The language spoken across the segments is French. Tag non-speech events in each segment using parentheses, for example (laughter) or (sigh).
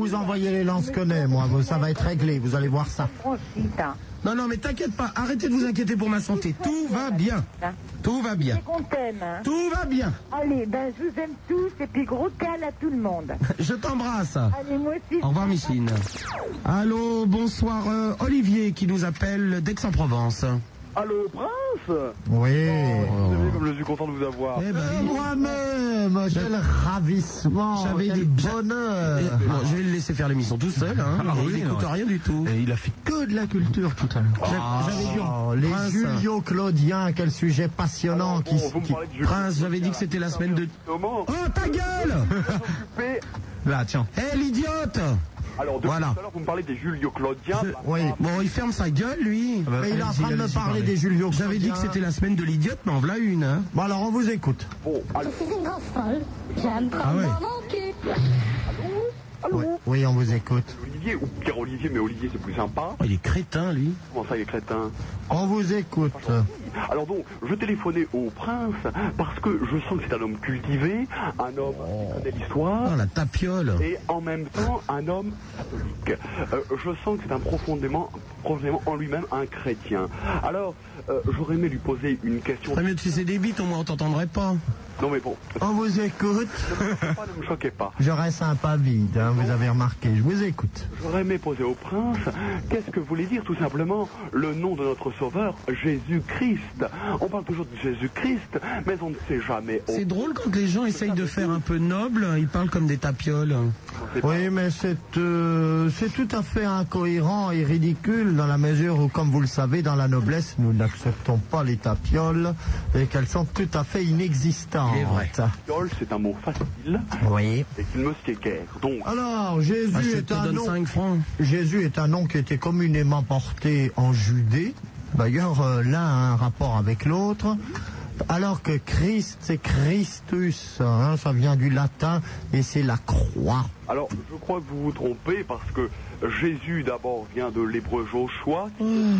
vous envoyer les lance-connais, moi. Ça va être réglé, vous allez voir ça. Non, non, mais t'inquiète pas, arrêtez de vous inquiéter pour ma santé. Tout va bien. Tout va bien. C'est qu'on t'aime. hein. Tout va bien. Allez, ben je vous aime tous et puis gros cal à tout le monde. (laughs) Je t'embrasse. Allez, moi aussi. Au revoir Micheline. Allô, bonsoir euh, Olivier qui nous appelle d'Aix-en-Provence. Allô, Prince Oui. Vous savez comme je suis content de vous avoir. Eh ben, Euh, Moi-même, quel ravissement, J'avais quel dit- bonheur. eh, bon, je vais le laisser faire l'émission tout seul. Hein. Ah il n'écoute rien du tout. Et il a fait que de la culture tout à l'heure. J'a- J'avais dit Oh, les Prince, Julio Claudien, quel sujet passionnant Alors, qui, bon, Prince, j'avais dit que c'était la semaine de... Oh, ta gueule (laughs) Là, tiens. Eh, l'idiote Alors, depuis Voilà. tout à l'heure, vous me parlez des Julio Claudiens. Oui. Bon, il ferme sa gueule, lui. Mais il est en train de me parler des Julio J'avais dit que c'était la semaine de l'idiote, mais en voilà une. Hein. Bon, alors on vous écoute. Bon, alors, Je suis une grosse folle. J'aime prendre Ah ouais. dans mon cul. Oui, oui, on vous écoute. Olivier, ou Pierre Olivier, mais Olivier c'est plus sympa. Oh, il est crétin, lui. Comment ça, il est crétin On vous écoute. Alors donc, je téléphonais au prince parce que je sens que c'est un homme cultivé, un homme qui connaît l'histoire. Oh, la tapiole. et en même temps un homme catholique. Euh, je sens que c'est un profondément, profondément en lui-même un chrétien. Alors, euh, j'aurais aimé lui poser une question. Très mieux de sucer des bites, au moins on t'entendrait pas. Non mais bon, On vous écoute. ne me choquez pas, ne me choquez pas. Je reste un pas vide, hein, vous avez remarqué. Je vous écoute. J'aurais aimé poser au prince, qu'est-ce que voulait dire tout simplement le nom de notre sauveur, Jésus-Christ On parle toujours de Jésus-Christ, mais on ne sait jamais. C'est drôle quand les gens essayent de faire un peu noble, ils parlent comme des tapioles. Oui, mais c'est euh, c'est tout à fait incohérent et ridicule dans la mesure où, comme vous le savez, dans la noblesse, nous n'acceptons pas les tapioles et qu'elles sont tout à fait inexistantes. Il est vrai. Tapioles, c'est un mot facile Oui. et qu'il me. Donc, Alors, Jésus Ah, est un nom. 5 francs. Jésus est un nom qui était communément porté en Judée. D'ailleurs, euh, l'un a un rapport avec l'autre. Alors que Christ, c'est Christus, hein, ça vient du latin et c'est la croix. Alors, je crois que vous vous trompez parce que Jésus d'abord vient de l'hébreu Joshua, qui dire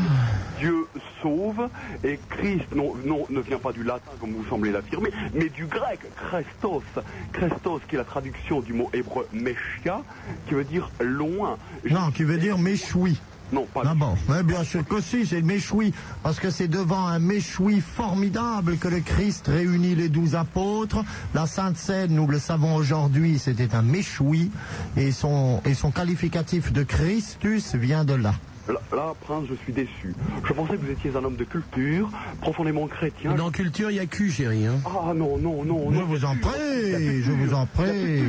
Dieu sauve, et Christ non, non, ne vient pas du latin comme vous semblez l'affirmer, mais du grec Christos. Christos qui est la traduction du mot hébreu Meshia, qui veut dire loin. Non, qui veut dire méchoui. Non, pas D'abord, mais bien sûr que si, c'est le méchoui, parce que c'est devant un méchoui formidable que le Christ réunit les douze apôtres. La Sainte Seine, nous le savons aujourd'hui, c'était un méchoui, et son, et son qualificatif de Christus vient de là. Là, là, prince, je suis déçu. Je pensais que vous étiez un homme de culture, profondément chrétien. Dans culture, il y a cul, chérie. Hein. Ah non, non, non, Je non. vous en prie, je vous en prie.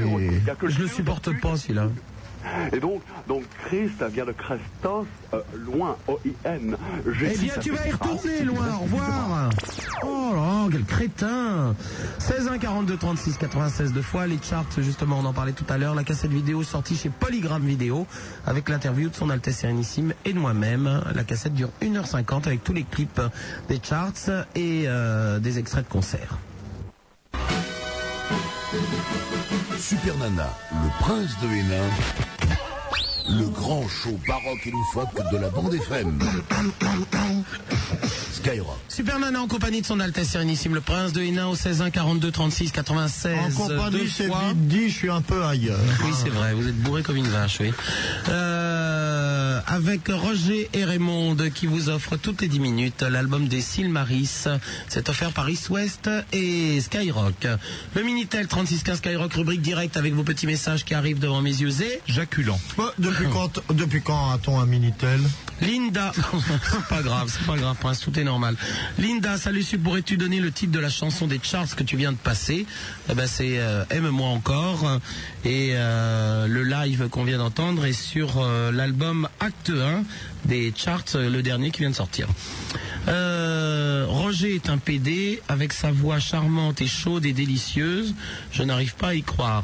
Je le supporte pas, celui-là. Et donc, donc Christ vient de Christos, euh, loin, O-I-N. Eh bien, tu vas y retourner, loin, au revoir. Oh là, quel crétin 16 1 42 36 96 deux fois, les charts, justement, on en parlait tout à l'heure, la cassette vidéo sortie chez Polygram Vidéo, avec l'interview de son Altesse Sérénissime et de moi-même. La cassette dure 1h50 avec tous les clips des charts et euh, des extraits de concerts. Super Nana, le prince de Hénin, le grand show baroque et loufoque de la bande FM. Skyrock. Super Nana en compagnie de son Altesse Sérénissime, le Prince de Hénin au 16 1 42 36 96 En compagnie, c'est vite dit, je suis un peu ailleurs. Oui, c'est vrai, vous êtes bourré comme une vache, oui. Euh, avec Roger et Raymond qui vous offrent toutes les 10 minutes l'album des Silmaris. C'est offert par East West et Skyrock. Le Minitel 3615 Skyrock, rubrique direct avec vos petits messages qui arrivent devant mes yeux et Jaculant. Bah, depuis, (laughs) quand, depuis quand a-t-on un Minitel? Linda, (laughs) c'est pas grave, c'est pas grave, Prince, tout est normal. Linda, salut, pourrais-tu donner le titre de la chanson des charts que tu viens de passer? Eh ben, c'est euh, Aime-moi encore. Et euh, le live qu'on vient d'entendre est sur euh, l'album Acte 1 des charts, le dernier qui vient de sortir. Roger est un PD avec sa voix charmante et chaude et délicieuse. Je n'arrive pas à y croire.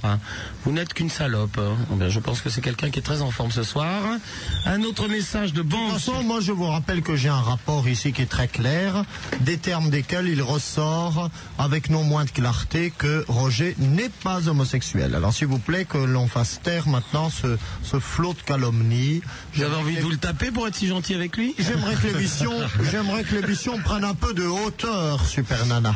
Vous n'êtes qu'une salope. Eh ben, je pense que c'est quelqu'un qui est très en forme ce soir. Un autre message de De toute façon, moi je vous rappelle que j'ai un rapport ici qui est très clair, des termes desquels il ressort avec non moins de clarté que Roger n'est pas homosexuel. Alors s'il vous plaît que l'on fasse taire maintenant ce, ce flot de calomnie. Vous avez envie de vous le taper pour être si gentil avec lui J'aimerais que l'émission, (laughs) j'aimerais que l'émission prenne un peu de hauteur, Super Nana.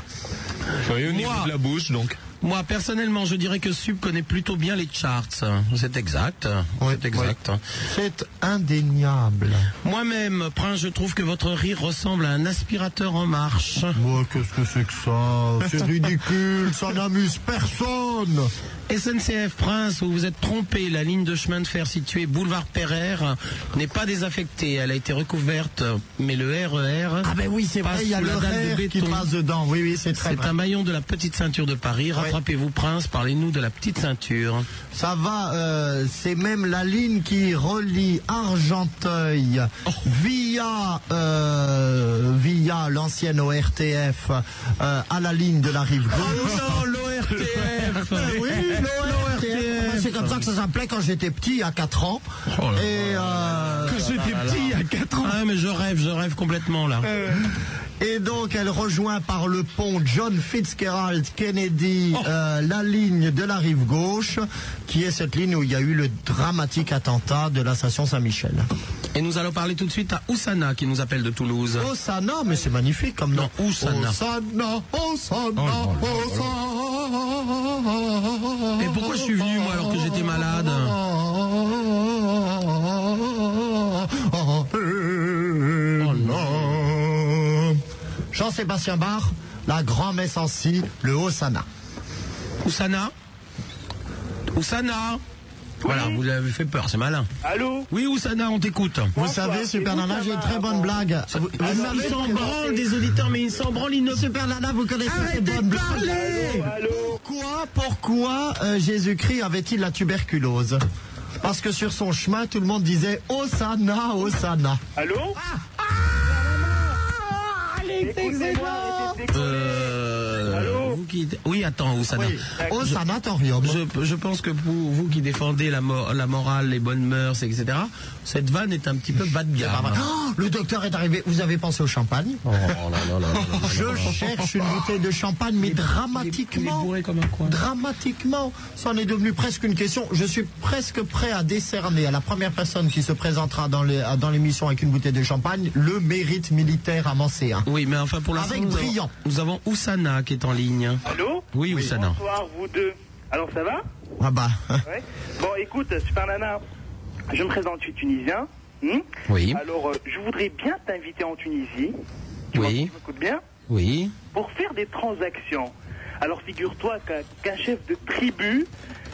Oui, au niveau Moi. de la bouche, donc. Moi, personnellement, je dirais que Sub connaît plutôt bien les charts. C'est exact. Ouais, c'est exact. C'est indéniable. Moi-même, Prince, je trouve que votre rire ressemble à un aspirateur en marche. Moi, qu'est-ce que c'est que ça? C'est (laughs) ridicule, ça n'amuse personne. SNCF Prince, vous vous êtes trompé. La ligne de chemin de fer située boulevard Pereire n'est pas désaffectée. Elle a été recouverte, mais le RER. Ah ben oui, c'est vrai, il y a le RER qui béton. passe dedans. Oui, oui, c'est très C'est un maillon de la petite ceinture de Paris. Rattrapez-vous, Prince. Parlez-nous de la petite ceinture. Ça va, euh, c'est même la ligne qui relie Argenteuil Oh. via via via l'ancienne ORTF euh, à la ligne de la rive gauche. non, l'ORTF (laughs) oui. C'est comme ça que ça s'appelait quand j'étais petit, à 4 ans. Oh là Et, euh, Que j'étais petit à 4 ans. Ah, mais je rêve, je rêve complètement là. Et donc, elle rejoint par le pont John Fitzgerald Kennedy Oh. euh, la ligne de la rive gauche, qui est cette ligne où il y a eu le dramatique attentat de la station Saint-Michel. Et nous allons parler tout de suite à Oussana qui nous appelle de Toulouse. Osana, mais c'est magnifique comme nom. Non, Oussana. Osana, Osana, Osana. Et pourquoi je suis venu, moi, alors que j'étais malade? Jean-Sébastien Bach, la grand-messe en si, le Osana. Oussana Oussana Voilà, vous avez fait peur, c'est malin. Allô Oui, Oussana, on t'écoute. Vous savez, Super Nana, j'ai une très bonne blague. Vous, vous savez Ils s'en branlent des auditeurs, mais ils s'en branlent, ils ne... Super Nana, vous connaissez ces Arrêtez bonnes de blagues parler Pourquoi, pourquoi euh, Jésus-Christ avait-il la tuberculose? Parce que sur son chemin, tout le monde disait Osana, Osana. Allô? Euh, vous qui... Oui, attends, Oussana. Oui, au sanatorium. Je, je pense que pour vous qui défendez la, mo- la morale, les bonnes mœurs, etc., cette vanne est un petit peu bas de gamme. Le docteur est arrivé. Vous avez pensé au champagne Oh là là là là là. Je cherche une bouteille de champagne, mais dramatiquement. bourré comme un coin. Dramatiquement, ça en est devenu presque une question. Je suis presque prêt à décerner à la première personne qui se présentera dans l'émission avec une bouteille de champagne le mérite militaire amancéen. Oui, mais enfin pour l'instant, Avec brillant. Nous avons Oussana qui est en ligne. Allô Oui, Oussana. Bonsoir, vous deux. Alors, ça va Ah bah. Ouais. Bon, écoute, Super Nana, je me présente, je suis tunisien. Hmm Oui. Alors, euh, je voudrais bien t'inviter en Tunisie. Tu Oui. tu m'écoutes bien Oui. Pour faire des transactions. Alors, figure-toi qu'un chef de tribu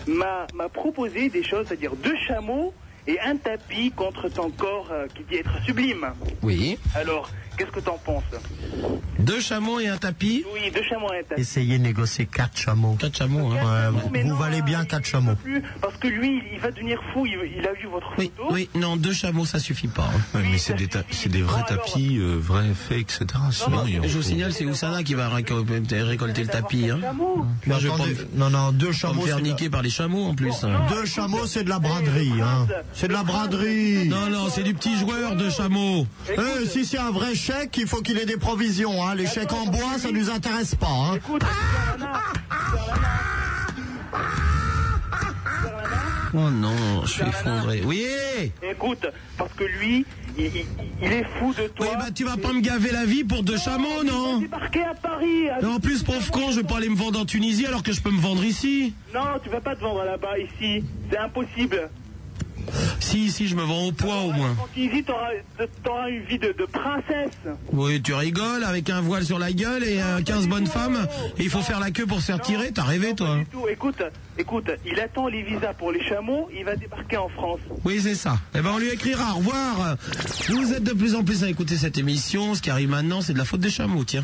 m'a m'a proposé des choses, c'est-à-dire deux chameaux et un tapis contre ton corps euh, qui dit être sublime. Oui. Alors, qu'est-ce que t'en penses Deux chameaux et un tapis. Oui, deux chameaux et un tapis. Essayez de négocier quatre chameaux. Quatre chameaux, hein. Ouais, Non, vous- non, valez bien quatre chameaux. plus, parce que lui, il va devenir fou. Il, il a vu votre Oui, photo. oui, non, deux chameaux, ça suffit pas. hein. Oui, mais c'est des, ta- des vrais Bon, alors- tapis, euh, vrais faits, etc. Sinon, Et je vous signale, c'est Oussana qui va récolter, récolter le tapis. Hein. Chameau. Moi, je Attendez, non, non, deux chameaux. faire niquer par les chameaux en plus. hein. Deux chameaux, c'est de la braderie. C'est de la braderie. Non, non, c'est du petit joueur de chameaux. Eh, si c'est un vrai chèque, il faut qu'il ait des provisions. Hein. Les chèques en bois, ça nous intéresse pas. Hein. Écoute, Super Nana, Oh non, je suis effondré. Oui écoute, parce que lui, il, il- il est fou de toi. Oui, bah tu vas pas me gaver la vie pour deux chameaux, Il va non débarquer à Paris. avec Et en plus, pauvre chameaux. con, je vais pas aller me vendre en Tunisie alors que je peux me vendre ici. Non, tu vas pas te vendre là-bas, ici. C'est impossible. Si, si, je me vends au poids au moins. T'auras t'auras une vie de, de princesse. Oui, tu rigoles avec un voile sur la gueule et euh, 15 bonnes femmes. Et il faut faire la queue pour se faire tirer. T'as rêvé, toi. Écoute, écoute, il attend les visas pour les chameaux. Il va débarquer en France. Oui, c'est ça. Eh ben, on lui écrira. Au revoir. Vous êtes de plus en plus à écouter cette émission. Ce qui arrive maintenant, c'est de la faute des chameaux, tiens.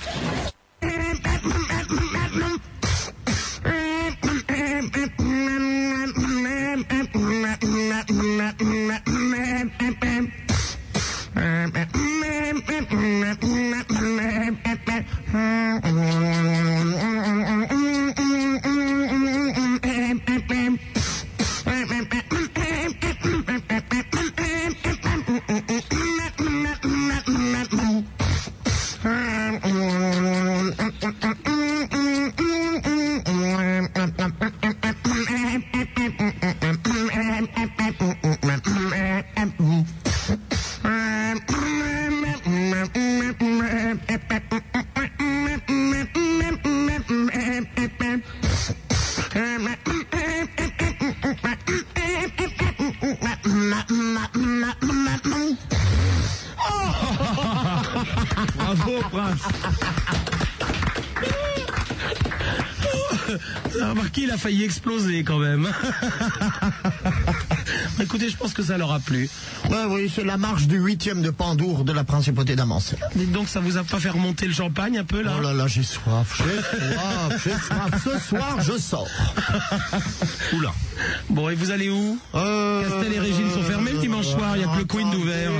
Failli exploser quand même. (laughs) Écoutez, je pense que ça leur a plu. Ouais, oui, c'est la marche du huitième de Pandour de la principauté d'Amancé. Dites donc, ça vous a pas fait remonter le champagne un peu là Oh là là, j'ai soif, j'ai soif, j'ai soif. (laughs) Ce soir, je sors. (laughs) Oula. Bon, et vous allez où Euh, Castel et Régine sont fermés le dimanche soir, il y a que le Queen d'ouvert.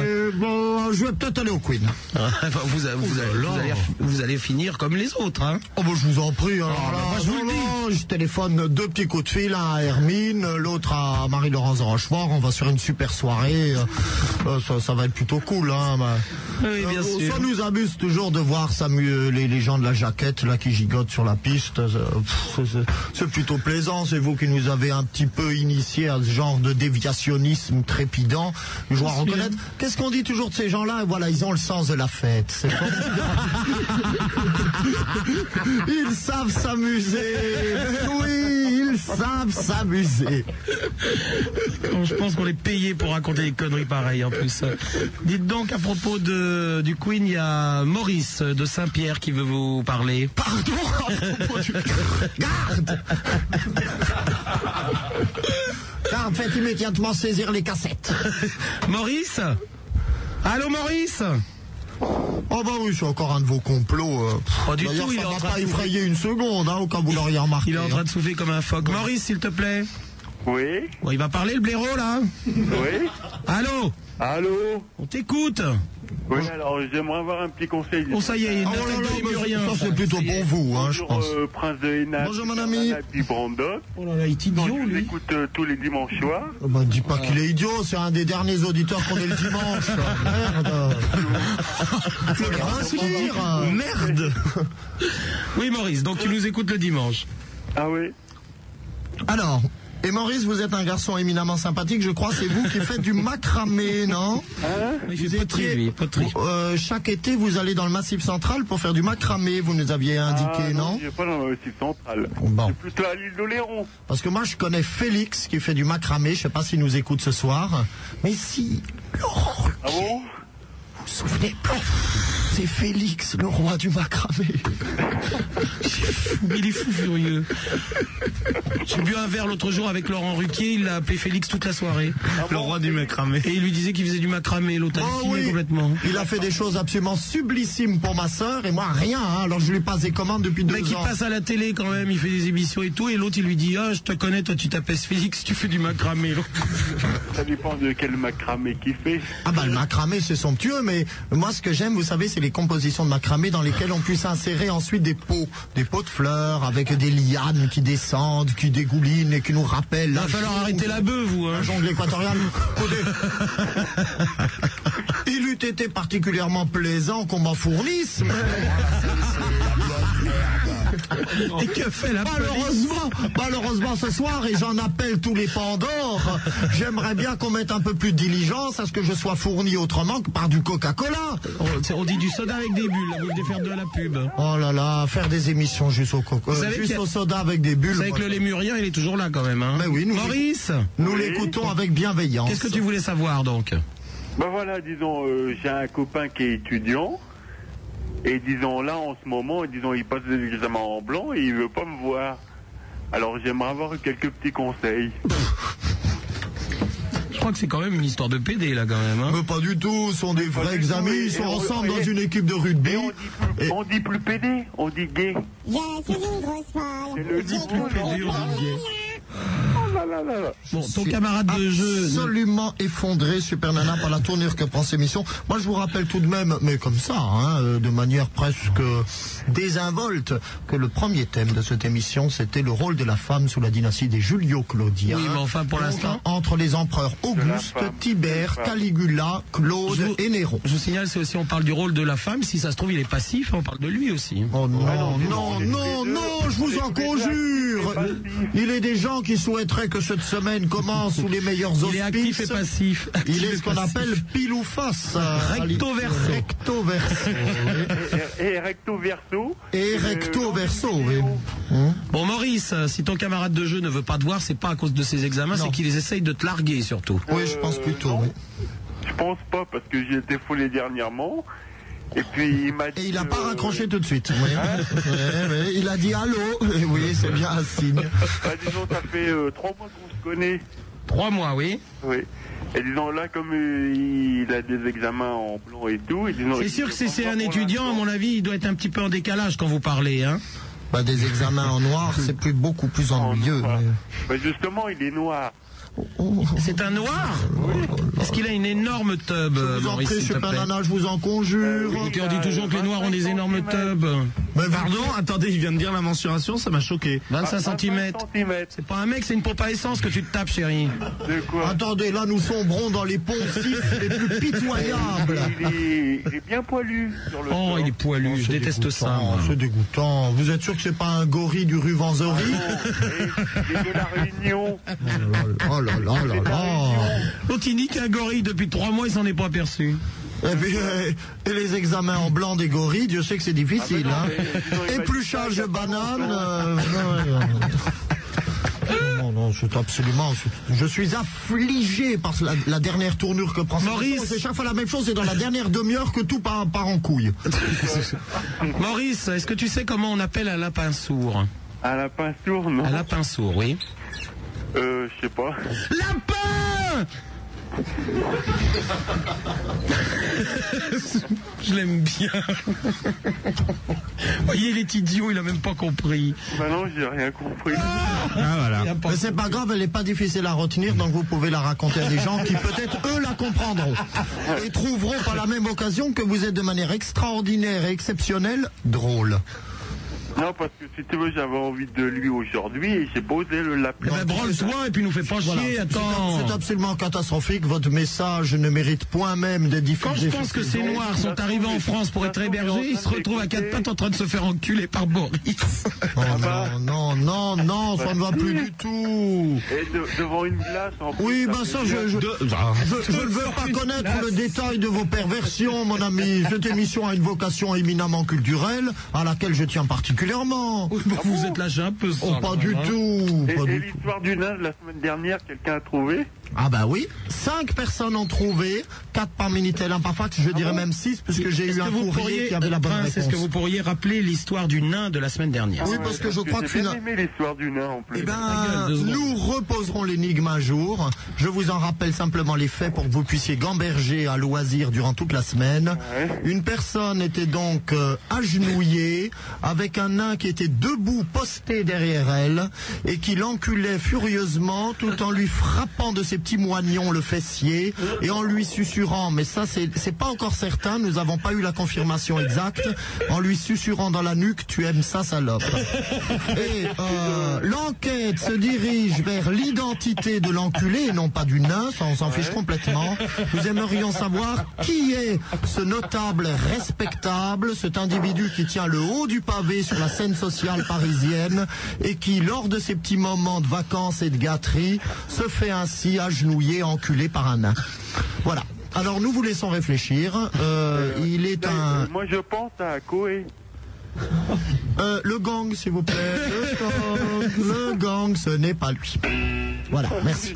Je vais peut-être aller au Queen. Enfin, (laughs) vous, a- vous, allez- vous allez, vous allez finir comme les autres, hein Oh, bah, je vous en prie. alors bah, là, moi, je vous non, le dis. non, je téléphone deux petits coups de fil, un à Hermine, l'autre à Marie-Laurence Rochefort. On va sur une super soirée. euh, euh, ça, ça va être plutôt cool. Hein, bah. Oui, bien Euh, sûr. Ça nous amuse toujours de voir les, les gens de la jaquette là qui gigotent sur la piste. C'est- plutôt plaisant. C'est vous qui nous avez un petit peu initié à ce genre de déviationnisme trépidant. Je dois reconnaître. Qu'est-ce qu'on dit toujours de ces gens-là Voilà, ils ont le sens de la fête. C'est formidable. (laughs) Ils savent s'amuser. Oui, ils savent s'amuser. Je pense qu'on est payé pour raconter des conneries pareilles en plus. Dites donc à propos de, du Queen, il y a Maurice de Saint-Pierre qui veut vous parler. Pardon à propos du- Garde Garde, faites immédiatement saisir les cassettes. Maurice? Allô Maurice Oh bah oui, c'est encore un de vos complots. euh, Pas du tout, il ça est en m'a pas effrayé une seconde, hein, au cas où vous l'auriez remarqué. Il est en train hein. de souffler comme un phoque. Maurice, s'il te plaît. Oui, Bon, il va parler le blaireau là oui. Allô Allô On t'écoute Oui, alors j'aimerais avoir un petit conseil. Oh ça y est, il oh là là, rien. ça c'est plutôt pour vous, hein, je Bonjour, pense. euh, Prince de Hénin. Bonjour, mon ami. Brandon. Oh là là, il est Donc, idiot je lui. écoute euh, tous les dimanches soirs. Oh bah, dis pas qu'il est idiot, c'est un des derniers auditeurs qu'on ait le dimanche. (laughs) Merde. Le rassure. Merde. Oui Maurice, donc tu nous écoutes le dimanche. Ah oui Alors, et Maurice, vous êtes un garçon éminemment sympathique, je crois, c'est vous qui faites du macramé, non Vous étiez- lui, poterie. Euh, chaque été, vous allez dans le Massif Central pour faire du macramé, vous nous aviez indiqué, ah, non Je pas dans le site central. Bon. C'est plutôt à l'île d'Oléron. Parce que moi, je connais Félix qui fait du macramé, je sais pas s'il nous écoute ce soir, mais si, Ah bon vous vous souvenez pas C'est Félix, le roi du macramé. Il est fou furieux. J'ai bu un verre l'autre jour avec Laurent Ruquier, il l'a appelé Félix toute la soirée. Le roi du macramé. Et il lui disait qu'il faisait du macramé, l'autre Oh oui, complètement. il a fait des choses absolument sublissimes pour ma sœur et moi rien. hein. Alors je lui passe des commandes depuis Le deux mec il ans. passe à la télé quand même, il fait des émissions et tout, et l'autre il lui dit Ah je te connais, toi tu t'appelles Félix, tu fais du macramé. Ça dépend de quel macramé qu'il fait. Ah bah le macramé c'est somptueux, mais moi ce que j'aime, vous savez, c'est les compositions de macramé dans lesquelles on puisse insérer ensuite des pots, des pots de fleurs avec des lianes qui descendent, qui dégoulinent et qui nous rappellent. Il la va falloir arrêter la bœuf vous hein. La jungle équatoriale. (laughs) Il eût été particulièrement plaisant qu'on m'en fournisse. mais- (laughs) (laughs) Et que fait la police Malheureusement, malheureusement ce soir, et j'en appelle tous les Pandores, j'aimerais bien qu'on mette un peu plus de diligence à ce que je sois fourni autrement que par du Coca-Cola. on, dit du soda avec des bulles, vous venez faire de la pub. Vous Oh là là, faire des émissions juste au coca, euh, juste a- au soda avec des bulles. savez que le lémurien il est toujours là quand même. Hein. Mais oui, nous- Maurice, Nous l'écoutons avec bienveillance. qu'est-ce que tu voulais savoir donc? Ben voilà, disons, euh, j'ai un copain qui est étudiant. Et disons, là, en ce moment, disons, il passe des examens en blanc et il veut pas me voir. Alors, j'aimerais avoir quelques petits conseils. Je crois que c'est quand même une histoire de PD là quand même. Hein. Mais pas du tout, ce sont des Pas vrais et- ils sont ensemble dans une équipe de rugby. Et on dit plus, Et- on dit plus pédé, on dit gay. Folle. C'est le dit plus le on dit gay. Bon, ton camarade de jeu. Absolument effondré, Super Nana, par la tournure que prend cette émission. Moi, je vous rappelle tout de même, mais comme ça, hein, euh, de manière presque désinvolte, que le premier thème de cette émission, c'était le rôle de la femme sous la dynastie des Julio-Claudiens. Oui, mais enfin, pour l'instant- Entre les empereurs Auguste, Tibère. Caligula, Claude vous- et Néron. Je vous signale, c'est aussi on parle du rôle de la femme. Si ça se trouve, il est passif. On parle de lui aussi. Oh non, Ah non, non, non, non, je vous en conjure. Il est des gens qui souhaiteraient que cette semaine commence sous les meilleurs auspices. Il est actif et passif. Il est ce qu'on appelle pile ou face. euh, Recto verso. Recto verso. Et, et recto verso. Et Euh, recto dans verso, oui. vidéo. Bon, Maurice, si ton camarade de jeu ne veut pas te voir, c'est pas à cause de ses examens, c'est qu'il essaye de te larguer surtout. Oui, je pense plutôt, oui. Je pense pas, parce que j'ai été foulé dernièrement. Et puis il m'a dit. Et il n'a pas euh, raccroché tout de suite. Oui. Ouais, ouais, il a dit allô. Et oui, c'est bien un signe. Bah, disons, ça fait euh, trois mois qu'on se connaît. Trois mois, oui. Oui. Et disons, là, comme euh, il a des examens en blanc et tout. et disons, C'est sûr que si c'est un étudiant, à mon avis, il doit être un petit peu en décalage quand vous parlez, hein. Bah, des examens en noir, c'est plus beaucoup plus ennuyeux. mais- Bah, justement, il est noir. C'est un noir Est-ce qu'il a une énorme tub, Je vous en Maurice, prie, plaît Nana, je vous en conjure. Écoutez, on dit toujours que les noirs ont des énormes tubs. Mais Pardon, attendez, il vient de dire la mensuration, ça m'a choqué. 25 cm. centimètres. C'est pas un mec, c'est une pompe à essence que tu te tapes, chérie. De quoi Attendez, là nous sombrons dans les poncifs les plus pitoyables. il est, il est bien poilu sur le Oh, corps. il est poilu, je C'est déteste ça. C'est dégoûtant. Vous êtes sûr que c'est pas un gorille du rue Vanzori Il est de la Réunion. Oh là là là là. Il nique un gorille depuis trois mois, il s'en est pas aperçu. Et puis, euh, et les examens en blanc des gorilles, Dieu sait que c'est difficile. Ah, hein. mais Épluchage de longtemps. euh, non, Non, c'est absolument. Je suis affligé par la, la dernière tournure que prend Maurice. C'est chaque fois la même chose, c'est dans la dernière demi-heure que tout part, part en couille. (laughs) Maurice, est-ce que tu sais comment on appelle un lapin sourd? À la peinture, non Un lapin sourd, oui. Euh, je sais pas. Lapin (laughs) Je l'aime bien. (laughs) Voyez, il est idiot, il a même pas compris. Bah non, j'ai rien compris. Ah voilà. Il a pas- Mais c'est pas grave, elle n'est pas difficile à retenir, donc vous pouvez la raconter à des gens qui peut-être eux la comprendront et trouveront par la même occasion que vous êtes de manière extraordinaire et exceptionnelle drôle. Non, parce que si tu veux, j'avais envie de lui aujourd'hui et j'ai pas osé le Eh l'appeler. ben, branle-toi et puis nous fais pas chier, attends. C'est absolument catastrophique. Votre message ne mérite point même de diffuser. Quand je pense que ces noirs sont arrivés en France pour être hébergés, ils se retrouvent à quatre pattes en train de se faire enculer par Boris. (laughs) Oh non, non, non, non, ça ne va plus du tout. Et de- devant une glace en plus. Oui, ben ça, je, je, De- ah, je- je ne veux pas connaître le détail de vos perversions, mon ami. Cette émission a une vocation éminemment culturelle, à laquelle je tiens particulièrement. Vous êtes lâché un peu, ça. Oh, pas du hein. tout. Et, pas et du tout. l'histoire du nain de la semaine dernière, quelqu'un a trouvé? Ah bah oui, cinq personnes ont trouvé, quatre par Minitel, un par fax, je dirais même six, puisque j'ai eu que un vous courrier pourriez, qui avait la bonne réponse. est-ce que vous pourriez rappeler l'histoire du nain de la semaine dernière Oui, parce que je crois que j'ai bien fina- aimé l'histoire du nain en plus. Eh ben, gueule, nous reposerons l'énigme un jour. Je vous en rappelle simplement les faits pour que vous puissiez gamberger à loisir durant toute la semaine. Ouais. Une personne était donc euh, agenouillée avec un nain qui était debout, posté derrière elle et qui l'enculait furieusement tout en lui frappant de ses petits moignons le fessier et en lui susurrant, mais ça c'est pas encore certain, nous n'avons pas eu la confirmation exacte, en lui susurrant dans la nuque, tu aimes ça salope. (laughs) Et euh, l'enquête se dirige vers l'identité de l'enculé et non pas du nain, ça on s'en fiche complètement. Nous aimerions savoir qui est ce notable respectable, cet individu qui tient le haut du pavé sur la scène sociale parisienne et qui, lors de ses petits moments de vacances et de gâterie, se fait ainsi agenouiller, enculé par un nain. Voilà. Alors nous vous laissons réfléchir. Euh, il est un... Euh, Moi, je pense à Koé. (laughs) Euh, le gang, s'il vous plaît. Le gang, le gang, ce n'est pas lui. Voilà, merci.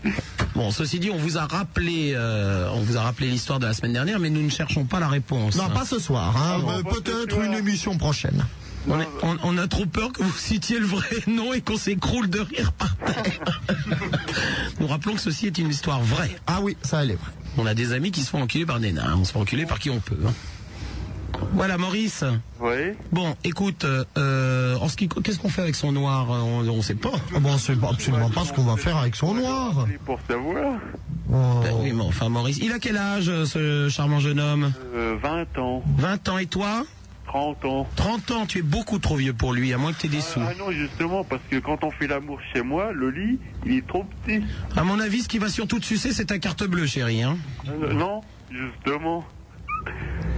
Bon, ceci dit, on vous a rappelé, euh, on vous a rappelé l'histoire de la semaine dernière, mais nous ne cherchons pas la réponse. Non, pas ce soir. Hein. bon, Euh, ce Peut-être une émission prochaine. On, est- on- on a trop peur que vous citiez le vrai (laughs) nom et qu'on s'écroule de rire par terre. Nous rappelons que ceci est une histoire vraie. Ah oui, ça elle est vrai. On a des amis qui se font enculer par des nains. On se fait enculer par qui on peut. hein. Voilà, Maurice. Oui. Bon, écoute, euh, euh, en ce qui, qu'est-ce qu'on fait avec son noir On ne sait pas. Ah Bon, c'est pas- absolument pas ce qu'on va faire avec son noir. Pour savoir, Oh. Ben oui, mais enfin, Maurice. Il a quel âge, euh, ce charmant jeune homme? Euh, 20 ans, 20 ans et toi? 30 ans. 30 ans, tu es beaucoup trop vieux pour lui, à moins que tu aies des sous. Ah non, justement, parce que quand on fait l'amour chez moi, le lit, il est trop petit. À mon avis, ce qui va surtout te sucer, c'est ta carte bleue, chérie. Hein Euh, non, justement.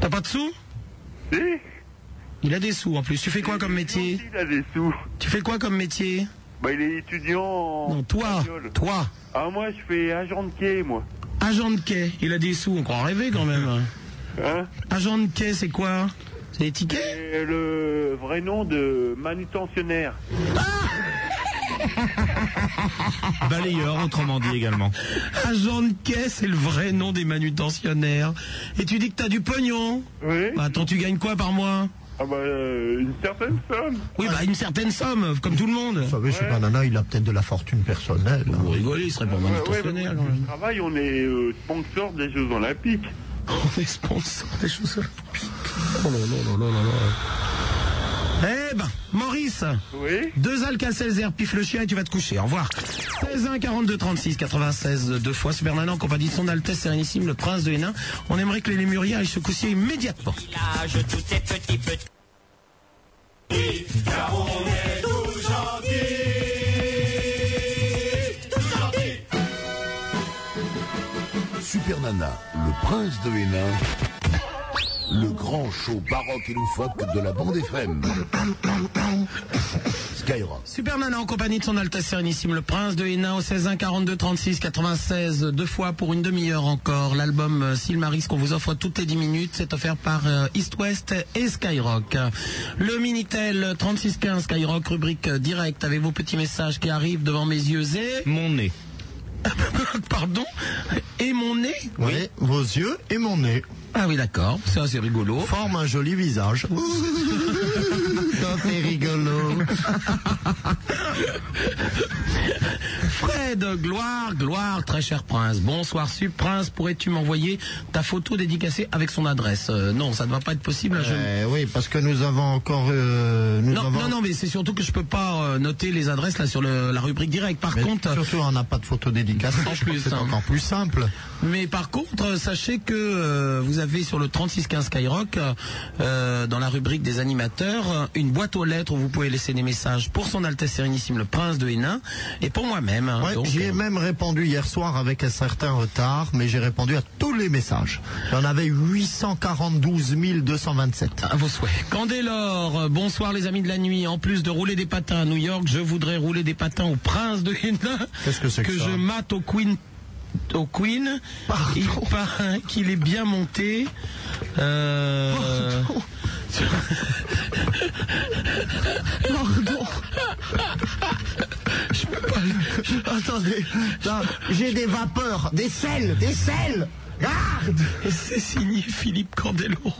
T'as pas de sous? Si Il a des sous en plus. Tu fais quoi comme métier? Il a des sous. Tu fais quoi comme métier? Bah, il est étudiant en... Non, toi, toi. Ah, moi, je fais agent de quai, moi. Agent de quai. Il a des sous, on croit rêver quand même. Hein? Agent de quai, c'est quoi? C'est des tickets Et le vrai nom de manutentionnaire. Balayeur, autrement dit également. Agent de caisse, c'est le vrai nom des manutentionnaires. Et tu dis que t'as du pognon Oui. Bah attends, tu gagnes quoi par mois? Ah bah, euh, une certaine somme. Oui, bah une certaine somme, comme tout le monde. Vous savez, Super Nana, il a peut-être de la fortune personnelle. hein. Vous rigolez, il serait pas Ouais, ouais, parce manutentionnaire. que je travaille, on est euh, sponsor des Jeux Olympiques. On est sponsor des choses olympiques. Oh là là là là là là. Eh ben, Maurice, Oui. deux Alka-Seltzer, pif le chien et tu vas te coucher. Au revoir. 16 1 42 36 96 deux fois Super Nana en compagnie de son Altesse Sérénissime, le Prince de Hénin. On aimerait que les Lémuriens aillent se coucher immédiatement. Super Nana, le prince de Hénin, le grand show baroque et loufoque de la bande FM. Skyrock. Super Nana en compagnie de son Altesse Sérénissime, le Prince de Hénin au 16 1 42 36 96 deux fois pour une demi-heure encore. L'album euh, Silmaris qu'on vous offre toutes les 10 minutes, c'est offert par euh, East West et Skyrock. Le Minitel 3615 Skyrock, rubrique euh, direct avec vos petits messages qui arrivent devant mes yeux et... Mon nez. (laughs) Pardon Et mon nez Oui, vos yeux et mon nez Ah oui d'accord, ça c'est rigolo. forment un joli visage. (laughs) Ça, c'est rigolo. (laughs) Fred, gloire, gloire, très cher prince. Bonsoir, Sup Prince. Pourrais-tu m'envoyer ta photo dédicacée avec son adresse? Euh, Non, ça ne va pas être possible. là, je- Eh oui, parce que nous avons encore... euh, nous Non, avons... non, non, mais c'est surtout que je peux pas euh, noter les adresses là sur le- la rubrique directe. Par Mais contre, surtout, on n'a pas de photo dédicacée. En plus, c'est hein. encore plus simple. mais par contre, euh, sachez que euh, vous avez sur le 3615 Skyrock, euh, dans la rubrique des animateurs, euh, une boîte aux lettres où vous pouvez laisser des messages pour son Altesse Sérénissime le Prince de Hénin et pour moi-même. Hein. Ouais, Donc, J'y ai euh, même répondu hier soir avec un certain retard, mais j'ai répondu à tous les messages. Il y en avait 842 227. À vos souhaits. Candélor, euh, bonsoir les amis de la nuit. En plus de rouler des patins à New York, je voudrais rouler des patins au Prince de Hénin. Qu'est-ce que c'est que ça je mate au Queen. Au Queen. Pardon. Il paraît qu'il est bien monté. Euh... Pardon. (laughs) Je peux pas. Attendez. J'ai des vapeurs, des sels, des sels. Garde. C'est signé Philippe Candeloro.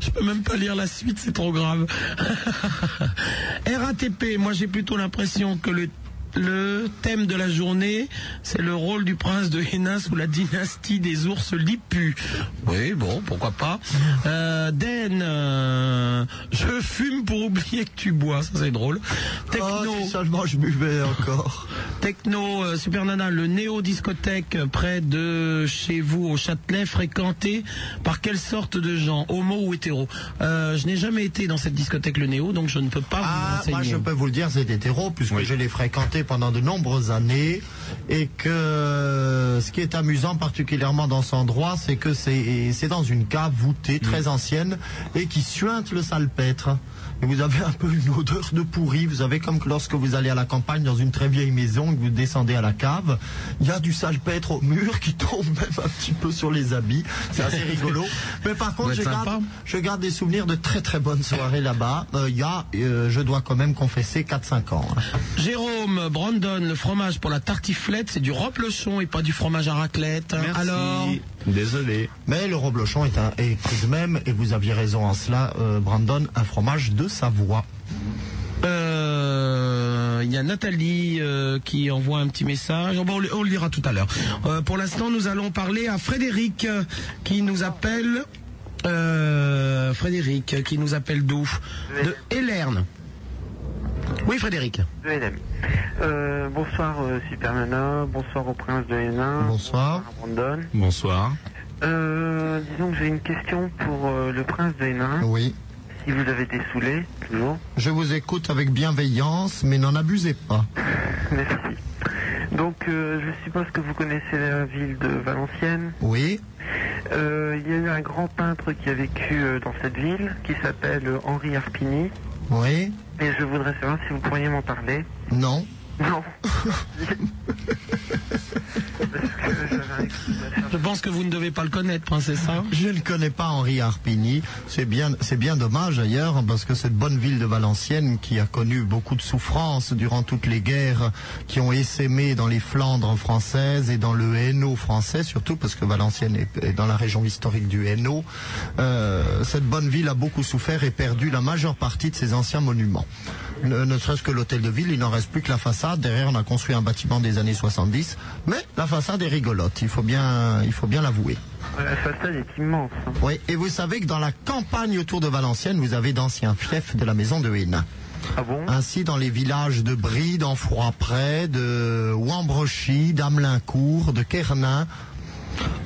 Je peux même pas lire la suite, c'est trop grave. (laughs) RATP, moi j'ai plutôt l'impression que le, le thème de la journée, c'est le rôle du prince de Hénin sous la dynastie des ours lipus. Oui, bon, pourquoi pas. Euh, Den, euh, je fume pour oublier que tu bois, ça c'est drôle. Techno. Oh, si seulement je buvais encore. (laughs) Techno, euh, Super Nana, le néo-discothèque près de chez vous au Châtelet, fréquenté par quelle sorte de gens, homo ou hétéro? Euh, Je n'ai jamais été dans cette discothèque le néo, donc je ne peux pas vous Ah, renseigner. moi je peux vous le dire, c'est hétéro, puisque je l'ai fréquenté pendant de nombreuses années, et que ce qui est amusant particulièrement dans cet endroit, c'est que c'est dans une cave voûtée très ancienne et qui suinte le salpêtre. Et vous avez un peu une odeur de pourri. Vous savez, comme que lorsque vous allez à la campagne dans une très vieille maison, que vous descendez à la cave, il y a du salpêtre au mur qui tombe même un petit peu sur les habits. C'est assez (laughs) rigolo. Mais par contre, je garde, sympa. je garde des souvenirs de très très bonnes soirées là-bas. Euh, Il y a, euh, je dois quand même confesser, 4-5 ans. hein. Jérôme, Brandon, le fromage pour la tartiflette, c'est du roplochon et pas du fromage à raclette. Merci. Alors Désolé. Mais le reblochon est, un, est tout de même, et vous aviez raison en cela, euh, Brandon, un fromage de Savoie. Euh, Il y a Nathalie euh, qui envoie un petit message. Bon, on, le- on le lira tout à l'heure. Euh, pour l'instant, nous allons parler à Frédéric euh, qui nous appelle. euh, Frédéric qui nous appelle d'où? De Hélerne. Oui, Frédéric. Euh, bonsoir euh, Super Nana, bonsoir au prince de Hénin. Bonsoir. Brandon. Bonsoir. Euh, disons que j'ai une question pour euh, le prince de Hénin. Oui. Si vous avez des saoulés, toujours. Je vous écoute avec bienveillance, mais n'en abusez pas. (laughs) Merci. Donc, je suppose que vous connaissez la ville de Valenciennes. Oui. Il y a eu un grand peintre qui a vécu dans cette ville, qui s'appelle Henri Arpini. Oui. Et je voudrais savoir si vous pourriez m'en parler. Non. Non. (laughs) (laughs) Je pense que vous ne devez pas le connaître, princesse. hein Je ne connais pas Henri Arpigny. C'est bien, c'est bien dommage d'ailleurs parce que cette bonne ville de Valenciennes qui a connu beaucoup de souffrances durant toutes les guerres qui ont essaimé dans les Flandres françaises et dans le Hainaut français surtout parce que Valenciennes est, est dans la région historique du Hainaut. Euh, cette bonne ville a beaucoup souffert et perdu la majeure partie de ses anciens monuments. Ne, ne serait-ce que l'hôtel de ville, il n'en reste plus que la façade. Derrière, on a construit un bâtiment des années 70, mais la façade est rigolote. Il faut bien, il faut bien l'avouer. La façade est immense. hein. Oui, et vous savez que dans la campagne autour de Valenciennes, vous avez d'anciens fiefs de la maison de Hénin. Ah bon? Ainsi, dans les villages de Brie, d'Enfroy-Près, de Wambrochy, d'Amelincourt, de Kernin,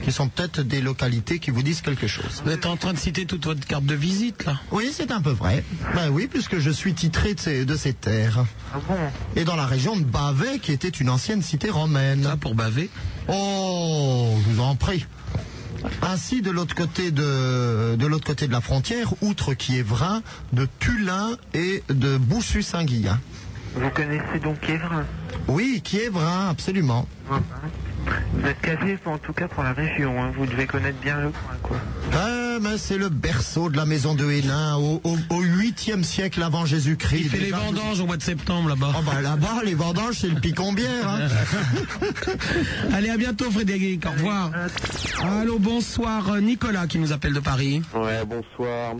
qui sont peut-être des localités qui vous disent quelque chose. Vous êtes en train de citer toute votre carte de visite, là Oui, c'est un peu vrai. Ben oui, puisque je suis titré de ces, de ces terres. Ah bon Et dans la région de Bavay, qui était une ancienne cité romaine. Ça, pour baver Oh, je vous en prie. Ainsi, de l'autre côté de, de l'autre côté de la frontière, outre Kievrin, de Tulin et de Boussu-Saint-Guillain. Vous connaissez donc Évrin? Oui, Kievrin, absolument. Vous êtes casé en tout cas pour la région, hein. vous devez connaître bien le coin quoi. Ah, c'est le berceau de la maison de Hénin au, au, au 8e siècle avant Jésus-Christ. Il fait les vendanges au mois de septembre, là-bas. Oh bah là-bas, les vendanges, c'est le picombière. Hein. (laughs) Allez, à bientôt, Frédéric. Au revoir. Allô, bonsoir. Nicolas qui nous appelle de Paris. Ouais, bonsoir.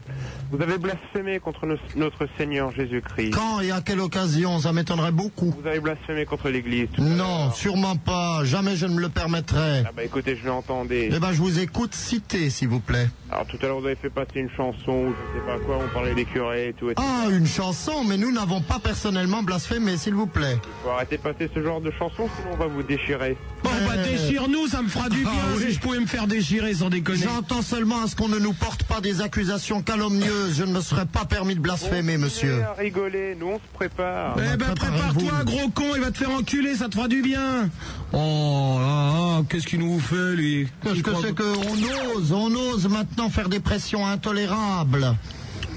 Vous avez blasphémé contre nos- notre Seigneur Jésus-Christ. Quand et à quelle occasion Ça m'étonnerait beaucoup. Vous avez blasphémé contre l'Église. Non, sûrement pas. Jamais je ne me le permettrai. Ah bah écoutez, je l'entendais. Eh ben, je vous écoute citer, s'il vous plaît. Alors tout à l'heure, vous avez fait passer une chanson, ou je sais pas quoi, on parlait des curés et tout. Et tout. Ah, une chanson, mais nous n'avons pas personnellement blasphémé, s'il vous plaît. Faut arrêter de passer ce genre de chanson, sinon on va vous déchirer. Bon, bah, déchire-nous, ça me fera du bien si je pouvais me faire déchirer sans déconner. J'entends seulement à ce qu'on ne nous porte pas des accusations calomnieuses. Je ne me serais pas permis de blasphémer, monsieur. Continuez à rigoler, nous on se prépare. Eh ben, prépare-toi, gros con, il va te faire enculer, ça te fera du bien. Oh là là, qu'est-ce qu'il nous fait, lui? Qu'est-ce Il que c'est qu'on ose On ose maintenant faire des pressions intolérables.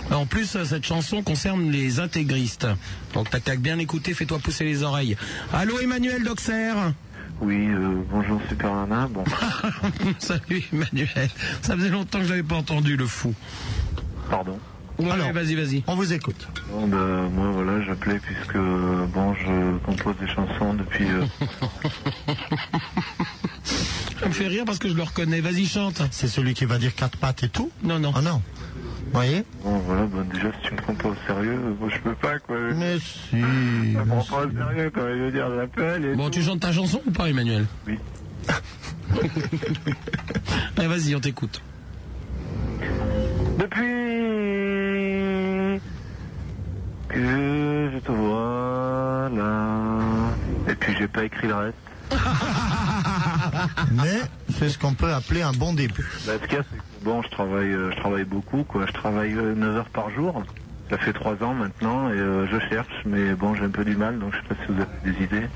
En plus, cette chanson concerne les intégristes. Donc, tac, tac, bien écouté, fais-toi pousser les oreilles. Allô, Emmanuel Doxer Oui, euh, bonjour Super Nana. Bon, (laughs) Salut, Emmanuel. Ça faisait longtemps que je l'avais pas entendu, le fou. pardon. Ouais, Alors. vas-y, vas-y. On vous écoute. Bon, bah, moi voilà, j'appelais puisque bon, je compose des chansons depuis. euh, (laughs) Ça me fait rire parce que je le reconnais. Vas-y, chante. C'est celui qui va dire quatre pattes et tout Non, non. Ah non. Vous voyez bon, voilà, bon, déjà si tu me prends pas au sérieux, moi je peux pas quoi. Mais si. Je me prends pas au sérieux quand je veux dire, et. Bon, tu chantes ta chanson ou pas, Emmanuel Oui. Allez, (laughs) vas-y, on t'écoute. Depuis que je te vois là. Et puis j'ai pas écrit le reste. Mais c'est ce qu'on peut appeler un bon début. Bah, a, c'est que, bon, je travaille, euh, je travaille beaucoup, quoi. Je travaille 9 heures par jour. Ça fait 3 ans maintenant et euh, je cherche, mais bon, j'ai un peu du mal, donc je sais pas si vous avez des idées.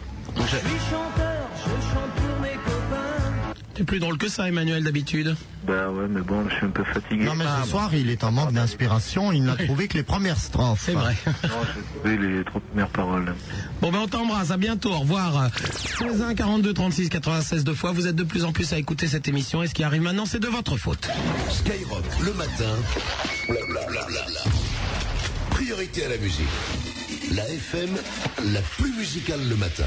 T'es plus drôle que ça, Emmanuel, d'habitude. Bah ouais, mais bon, je suis un peu fatigué. Non mais Ah, ce soir, il est en manque d'inspiration. Il n'a trouvé que les premières strophes. C'est vrai. Non, j'ai trouvé les trop premières paroles. Bon, ben, on t'embrasse. À bientôt. Au revoir. 16 1 42 36 96 deux fois. Vous êtes de plus en plus à écouter cette émission. Et ce qui arrive maintenant, c'est de votre faute. Skyrock, le matin. blablabla. Priorité à la musique. La FM, la plus musicale le matin.